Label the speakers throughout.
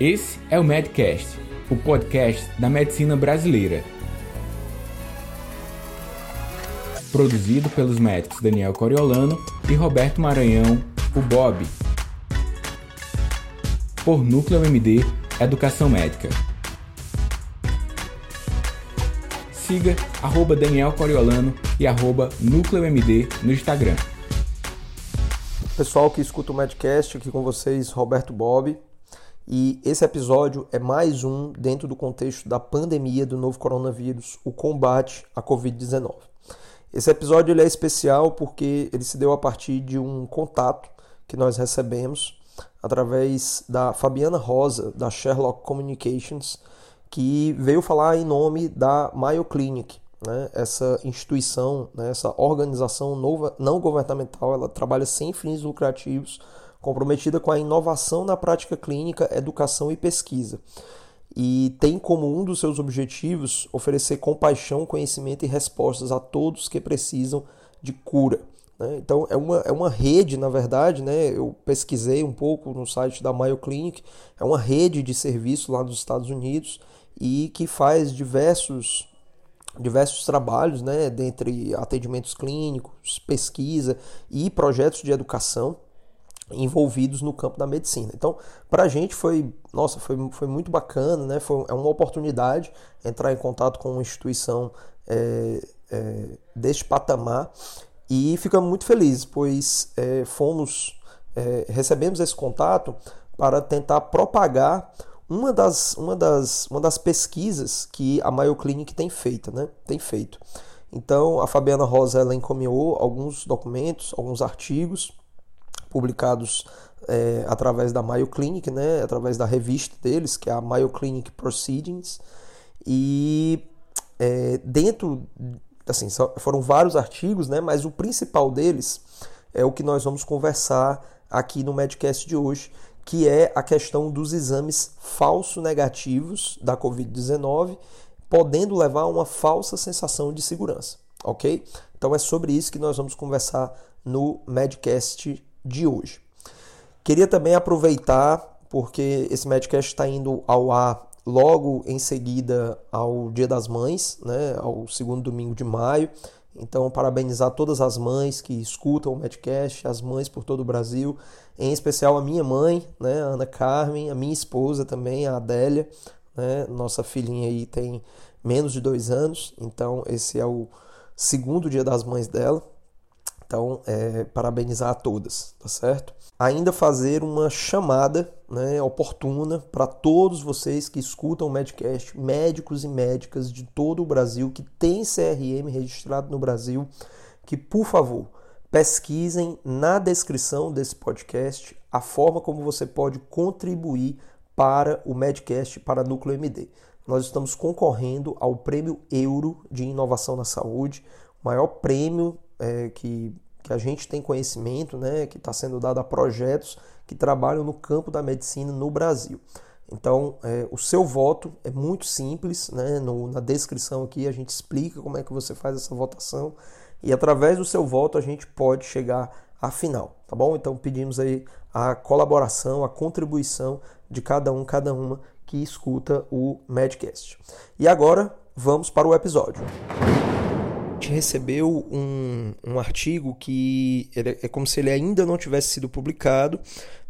Speaker 1: Esse é o Medcast, o podcast da medicina brasileira. Produzido pelos médicos Daniel Coriolano e Roberto Maranhão, o Bob. Por Núcleo MD Educação Médica. Siga arroba Daniel Coriolano e arroba Núcleo MD no Instagram.
Speaker 2: Pessoal que escuta o Medcast, aqui com vocês, Roberto Bob. E esse episódio é mais um dentro do contexto da pandemia do novo coronavírus, o combate à Covid-19. Esse episódio ele é especial porque ele se deu a partir de um contato que nós recebemos através da Fabiana Rosa, da Sherlock Communications, que veio falar em nome da Mayo Clinic, né? essa instituição, né? essa organização nova, não governamental, ela trabalha sem fins lucrativos comprometida com a inovação na prática clínica, educação e pesquisa. E tem como um dos seus objetivos oferecer compaixão, conhecimento e respostas a todos que precisam de cura. Né? Então, é uma, é uma rede, na verdade, né? eu pesquisei um pouco no site da Mayo Clinic, é uma rede de serviço lá nos Estados Unidos e que faz diversos diversos trabalhos, né, dentre atendimentos clínicos, pesquisa e projetos de educação envolvidos no campo da medicina. Então, para a gente foi, nossa, foi, foi muito bacana, né? Foi é uma oportunidade entrar em contato com uma instituição é, é, deste patamar e ficamos muito felizes, pois é, fomos é, recebemos esse contato para tentar propagar uma das, uma das, uma das pesquisas que a Mayo Clinic tem feito, né? Tem feito. Então, a Fabiana Rosa ela encaminhou alguns documentos, alguns artigos publicados é, através da Mayo Clinic, né, através da revista deles, que é a Mayo Clinic Proceedings, e é, dentro, assim, foram vários artigos, né, mas o principal deles é o que nós vamos conversar aqui no Medcast de hoje, que é a questão dos exames falso negativos da Covid-19, podendo levar a uma falsa sensação de segurança, ok? Então é sobre isso que nós vamos conversar no Medcast de hoje. Queria também aproveitar, porque esse Medcast está indo ao ar logo em seguida ao Dia das Mães, né, ao segundo domingo de maio. Então, parabenizar todas as mães que escutam o Medcast, as mães por todo o Brasil, em especial a minha mãe, né, a Ana Carmen, a minha esposa também, a Adélia. Né, nossa filhinha aí tem menos de dois anos, então esse é o segundo Dia das Mães dela. Então, é, parabenizar a todas, tá certo? Ainda fazer uma chamada né, oportuna para todos vocês que escutam o Medcast, médicos e médicas de todo o Brasil que tem CRM registrado no Brasil, que por favor pesquisem na descrição desse podcast a forma como você pode contribuir para o Medcast, para Núcleo MD. Nós estamos concorrendo ao Prêmio Euro de Inovação na Saúde, o maior prêmio é, que, que a gente tem conhecimento, né, que está sendo dado a projetos que trabalham no campo da medicina no Brasil. Então, é, o seu voto é muito simples, né? No, na descrição aqui a gente explica como é que você faz essa votação e através do seu voto a gente pode chegar à final, tá bom? Então pedimos aí a colaboração, a contribuição de cada um, cada uma que escuta o Medcast. E agora vamos para o episódio recebeu um, um artigo que é como se ele ainda não tivesse sido publicado,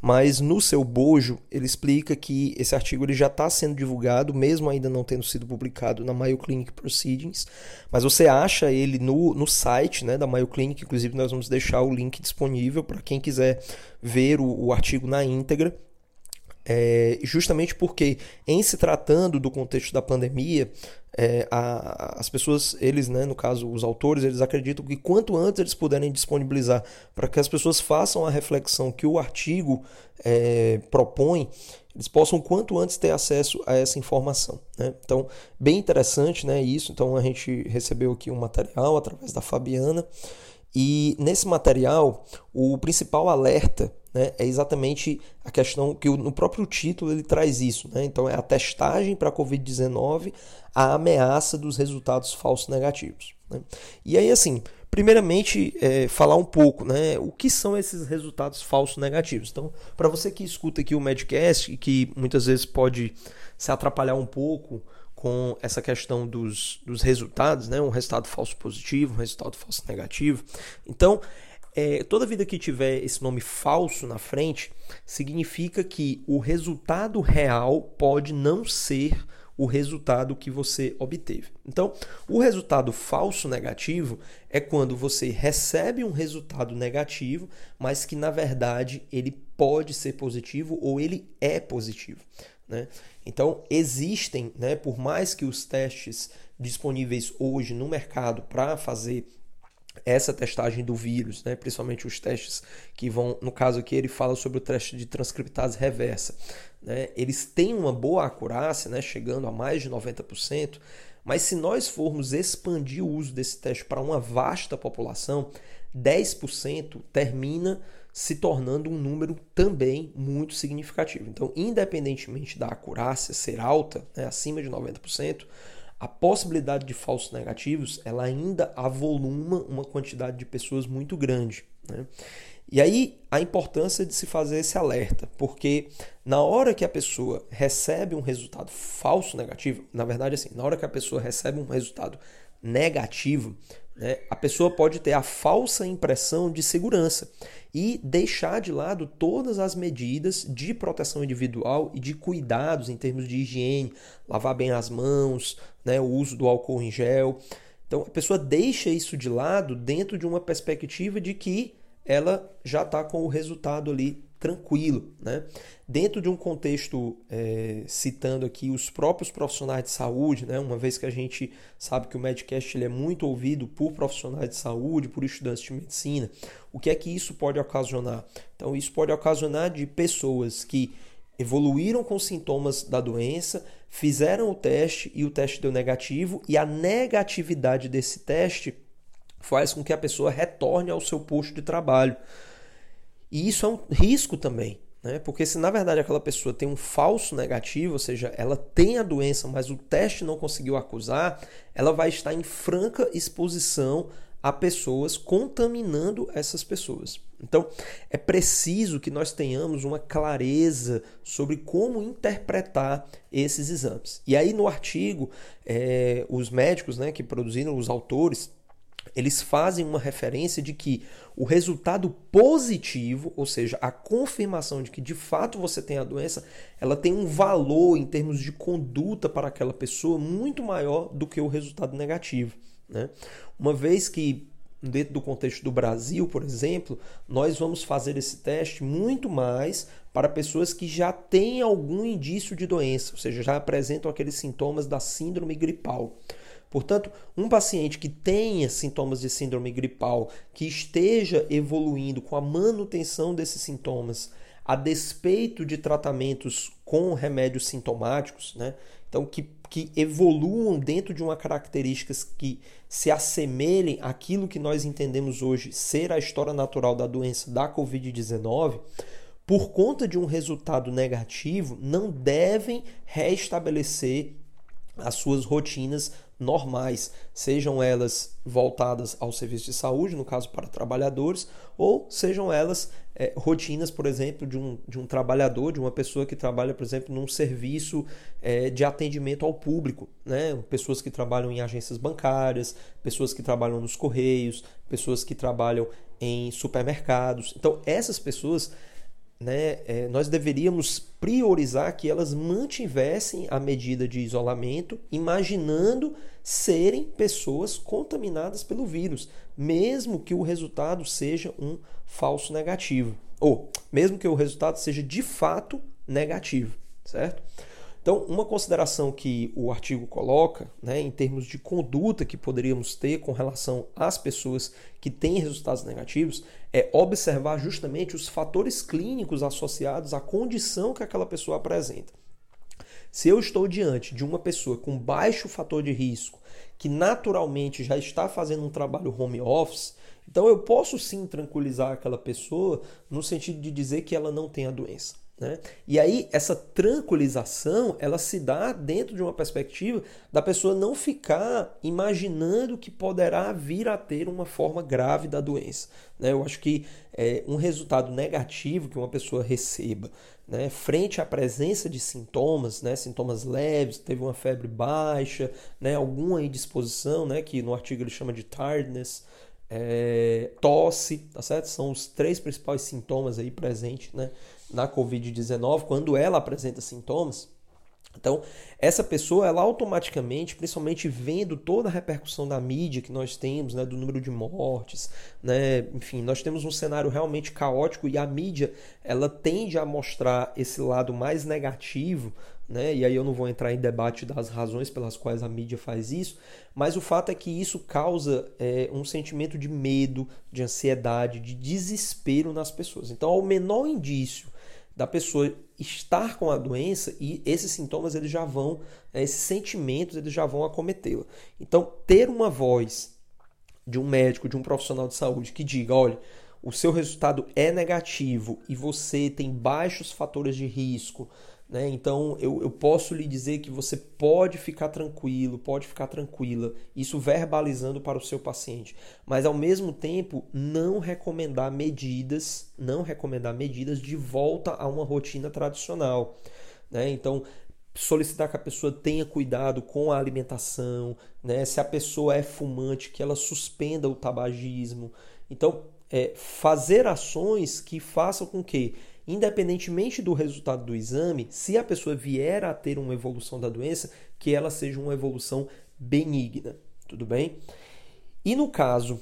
Speaker 2: mas no seu bojo ele explica que esse artigo ele já está sendo divulgado, mesmo ainda não tendo sido publicado na Mayo Clinic Proceedings, mas você acha ele no, no site né, da Mayo Clinic, inclusive nós vamos deixar o link disponível para quem quiser ver o, o artigo na íntegra. É, justamente porque, em se tratando do contexto da pandemia, é, a, as pessoas, eles, né, no caso, os autores, eles acreditam que quanto antes eles puderem disponibilizar para que as pessoas façam a reflexão que o artigo é, propõe, eles possam quanto antes ter acesso a essa informação. Né? Então, bem interessante né, isso. Então, a gente recebeu aqui um material através da Fabiana. E nesse material, o principal alerta né, é exatamente a questão que no próprio título ele traz isso. Né? Então, é a testagem para a Covid-19, a ameaça dos resultados falsos negativos. Né? E aí, assim, primeiramente, é, falar um pouco, né? O que são esses resultados falsos negativos? Então, para você que escuta aqui o Medcast que muitas vezes pode se atrapalhar um pouco com essa questão dos, dos resultados, né? Um resultado falso positivo, um resultado falso negativo. Então, é, toda vida que tiver esse nome falso na frente, significa que o resultado real pode não ser o resultado que você obteve. Então, o resultado falso negativo é quando você recebe um resultado negativo, mas que na verdade ele pode ser positivo ou ele é positivo. Né? Então, existem, né, por mais que os testes disponíveis hoje no mercado para fazer essa testagem do vírus, né, principalmente os testes que vão, no caso aqui ele fala sobre o teste de transcriptase reversa, né, eles têm uma boa acurácia, né, chegando a mais de 90%, mas se nós formos expandir o uso desse teste para uma vasta população, 10% termina se tornando um número também muito significativo. Então, independentemente da acurácia ser alta, né, acima de 90%, a possibilidade de falsos negativos ela ainda avoluma uma quantidade de pessoas muito grande. Né? E aí a importância de se fazer esse alerta, porque na hora que a pessoa recebe um resultado falso negativo, na verdade assim, na hora que a pessoa recebe um resultado negativo, né, a pessoa pode ter a falsa impressão de segurança e deixar de lado todas as medidas de proteção individual e de cuidados em termos de higiene, lavar bem as mãos, né, o uso do álcool em gel. Então a pessoa deixa isso de lado dentro de uma perspectiva de que ela já está com o resultado ali tranquilo. Né? Dentro de um contexto, é, citando aqui os próprios profissionais de saúde, né? uma vez que a gente sabe que o Medcast ele é muito ouvido por profissionais de saúde, por estudantes de medicina, o que é que isso pode ocasionar? Então, isso pode ocasionar de pessoas que evoluíram com sintomas da doença, fizeram o teste e o teste deu negativo, e a negatividade desse teste faz com que a pessoa retorne ao seu posto de trabalho. E isso é um risco também, né? Porque se na verdade aquela pessoa tem um falso negativo, ou seja, ela tem a doença, mas o teste não conseguiu acusar, ela vai estar em franca exposição a pessoas contaminando essas pessoas. Então, é preciso que nós tenhamos uma clareza sobre como interpretar esses exames. E aí, no artigo, é, os médicos né, que produziram, os autores, eles fazem uma referência de que o resultado positivo, ou seja, a confirmação de que de fato você tem a doença, ela tem um valor em termos de conduta para aquela pessoa muito maior do que o resultado negativo. Né? Uma vez que, dentro do contexto do Brasil, por exemplo, nós vamos fazer esse teste muito mais para pessoas que já têm algum indício de doença, ou seja, já apresentam aqueles sintomas da síndrome gripal. Portanto, um paciente que tenha sintomas de síndrome gripal, que esteja evoluindo com a manutenção desses sintomas, a despeito de tratamentos com remédios sintomáticos, né? então que, que evoluam dentro de uma características que se assemelhem àquilo que nós entendemos hoje ser a história natural da doença da Covid-19, por conta de um resultado negativo, não devem restabelecer as suas rotinas normais, sejam elas voltadas ao serviço de saúde, no caso para trabalhadores, ou sejam elas é, rotinas, por exemplo, de um, de um trabalhador, de uma pessoa que trabalha, por exemplo, num serviço é, de atendimento ao público, né? pessoas que trabalham em agências bancárias, pessoas que trabalham nos correios, pessoas que trabalham em supermercados. Então, essas pessoas né, é, nós deveríamos priorizar que elas mantivessem a medida de isolamento, imaginando serem pessoas contaminadas pelo vírus, mesmo que o resultado seja um falso negativo, ou mesmo que o resultado seja de fato negativo, certo? Então, uma consideração que o artigo coloca, né, em termos de conduta que poderíamos ter com relação às pessoas que têm resultados negativos, é observar justamente os fatores clínicos associados à condição que aquela pessoa apresenta. Se eu estou diante de uma pessoa com baixo fator de risco, que naturalmente já está fazendo um trabalho home office, então eu posso sim tranquilizar aquela pessoa no sentido de dizer que ela não tem a doença. Né? E aí, essa tranquilização, ela se dá dentro de uma perspectiva da pessoa não ficar imaginando que poderá vir a ter uma forma grave da doença. Né? Eu acho que é, um resultado negativo que uma pessoa receba né, frente à presença de sintomas, né, sintomas leves, teve uma febre baixa, né, alguma indisposição, né, que no artigo ele chama de tiredness, é, tosse, tá certo? São os três principais sintomas aí presentes né, na Covid-19, quando ela apresenta sintomas. Então, essa pessoa, ela automaticamente, principalmente vendo toda a repercussão da mídia que nós temos, né, do número de mortes, né, enfim, nós temos um cenário realmente caótico e a mídia, ela tende a mostrar esse lado mais negativo, né, e aí eu não vou entrar em debate das razões pelas quais a mídia faz isso, mas o fato é que isso causa é, um sentimento de medo, de ansiedade, de desespero nas pessoas. Então, ao menor indício da pessoa estar com a doença e esses sintomas eles já vão, né, esses sentimentos eles já vão acometê-la. Então, ter uma voz de um médico, de um profissional de saúde que diga, olha, o seu resultado é negativo e você tem baixos fatores de risco, né? Então eu, eu posso lhe dizer que você pode ficar tranquilo, pode ficar tranquila, isso verbalizando para o seu paciente, mas ao mesmo tempo não recomendar medidas, não recomendar medidas de volta a uma rotina tradicional. Né? Então solicitar que a pessoa tenha cuidado com a alimentação, né? se a pessoa é fumante, que ela suspenda o tabagismo. Então, é, fazer ações que façam com que independentemente do resultado do exame, se a pessoa vier a ter uma evolução da doença, que ela seja uma evolução benigna, tudo bem? E no caso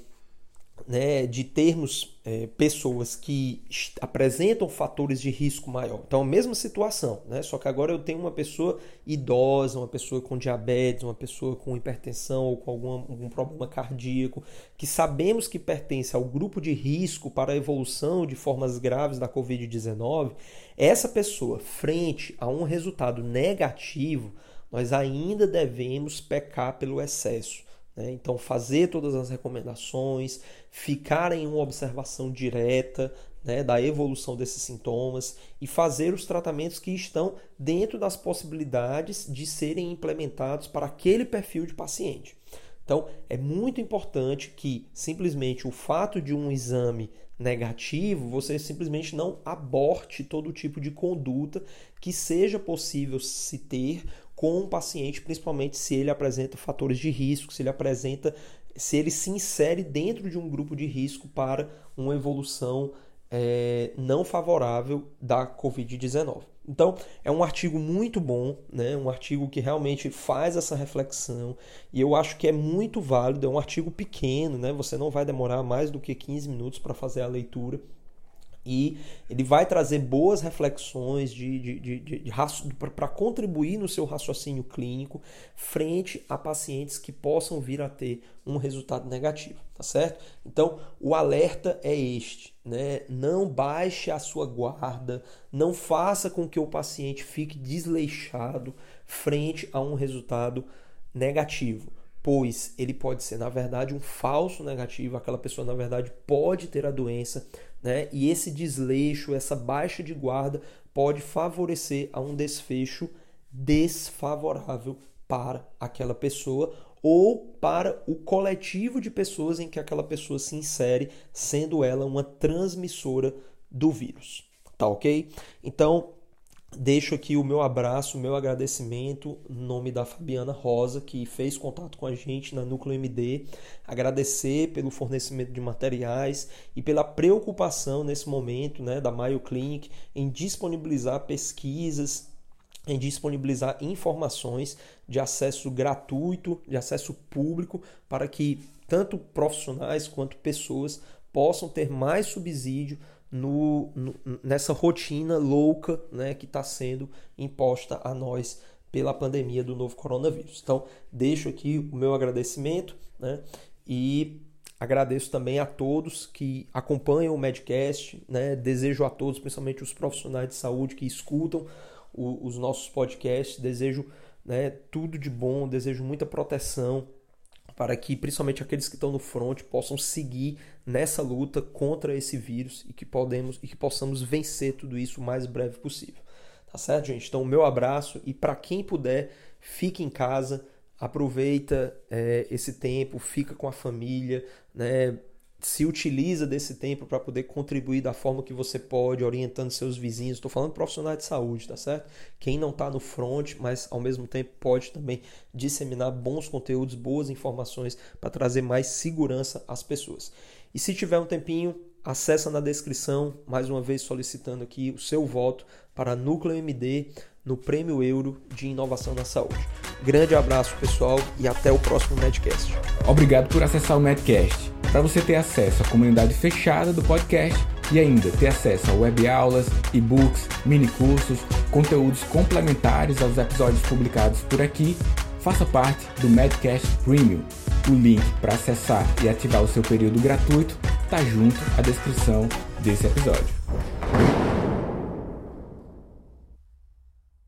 Speaker 2: né, de termos é, pessoas que apresentam fatores de risco maior. Então, a mesma situação, né? só que agora eu tenho uma pessoa idosa, uma pessoa com diabetes, uma pessoa com hipertensão ou com algum, algum problema cardíaco, que sabemos que pertence ao grupo de risco para a evolução de formas graves da Covid-19. Essa pessoa, frente a um resultado negativo, nós ainda devemos pecar pelo excesso. Né? Então, fazer todas as recomendações, ficar em uma observação direta né, da evolução desses sintomas e fazer os tratamentos que estão dentro das possibilidades de serem implementados para aquele perfil de paciente. Então, é muito importante que simplesmente o fato de um exame negativo, você simplesmente não aborte todo tipo de conduta que seja possível se ter com o paciente, principalmente se ele apresenta fatores de risco, se ele apresenta, se ele se insere dentro de um grupo de risco para uma evolução é, não favorável da Covid-19. Então, é um artigo muito bom, né? um artigo que realmente faz essa reflexão e eu acho que é muito válido. É um artigo pequeno, né? você não vai demorar mais do que 15 minutos para fazer a leitura e ele vai trazer boas reflexões de, de, de, de, de para contribuir no seu raciocínio clínico frente a pacientes que possam vir a ter um resultado negativo, tá certo? Então, o alerta é este, né? Não baixe a sua guarda, não faça com que o paciente fique desleixado frente a um resultado negativo pois ele pode ser, na verdade, um falso negativo, aquela pessoa, na verdade, pode ter a doença, né? E esse desleixo, essa baixa de guarda pode favorecer a um desfecho desfavorável para aquela pessoa ou para o coletivo de pessoas em que aquela pessoa se insere, sendo ela uma transmissora do vírus. Tá ok? Então, Deixo aqui o meu abraço, o meu agradecimento em nome da Fabiana Rosa, que fez contato com a gente na Núcleo MD. Agradecer pelo fornecimento de materiais e pela preocupação nesse momento né, da Mayo Clinic em disponibilizar pesquisas, em disponibilizar informações de acesso gratuito, de acesso público, para que tanto profissionais quanto pessoas possam ter mais subsídio no, no, nessa rotina louca né, que está sendo imposta a nós pela pandemia do novo coronavírus. Então, deixo aqui o meu agradecimento né, e agradeço também a todos que acompanham o Medcast. Né, desejo a todos, principalmente os profissionais de saúde que escutam o, os nossos podcasts, desejo né, tudo de bom, desejo muita proteção para que principalmente aqueles que estão no front possam seguir nessa luta contra esse vírus e que podemos e que possamos vencer tudo isso o mais breve possível. Tá certo, gente? Então, meu abraço e para quem puder, fique em casa, aproveita é, esse tempo, fica com a família, né? Se utiliza desse tempo para poder contribuir da forma que você pode, orientando seus vizinhos. Estou falando profissionais de saúde, tá certo? Quem não está no front, mas ao mesmo tempo pode também disseminar bons conteúdos, boas informações para trazer mais segurança às pessoas. E se tiver um tempinho, acessa na descrição, mais uma vez solicitando aqui o seu voto para Núcleo MD no Prêmio Euro de Inovação na Saúde. Grande abraço, pessoal, e até o próximo Medcast.
Speaker 1: Obrigado por acessar o Medcast. Para você ter acesso à comunidade fechada do podcast e ainda ter acesso a web aulas, e-books, mini cursos, conteúdos complementares aos episódios publicados por aqui, faça parte do Medcast Premium. O link para acessar e ativar o seu período gratuito está junto à descrição desse episódio.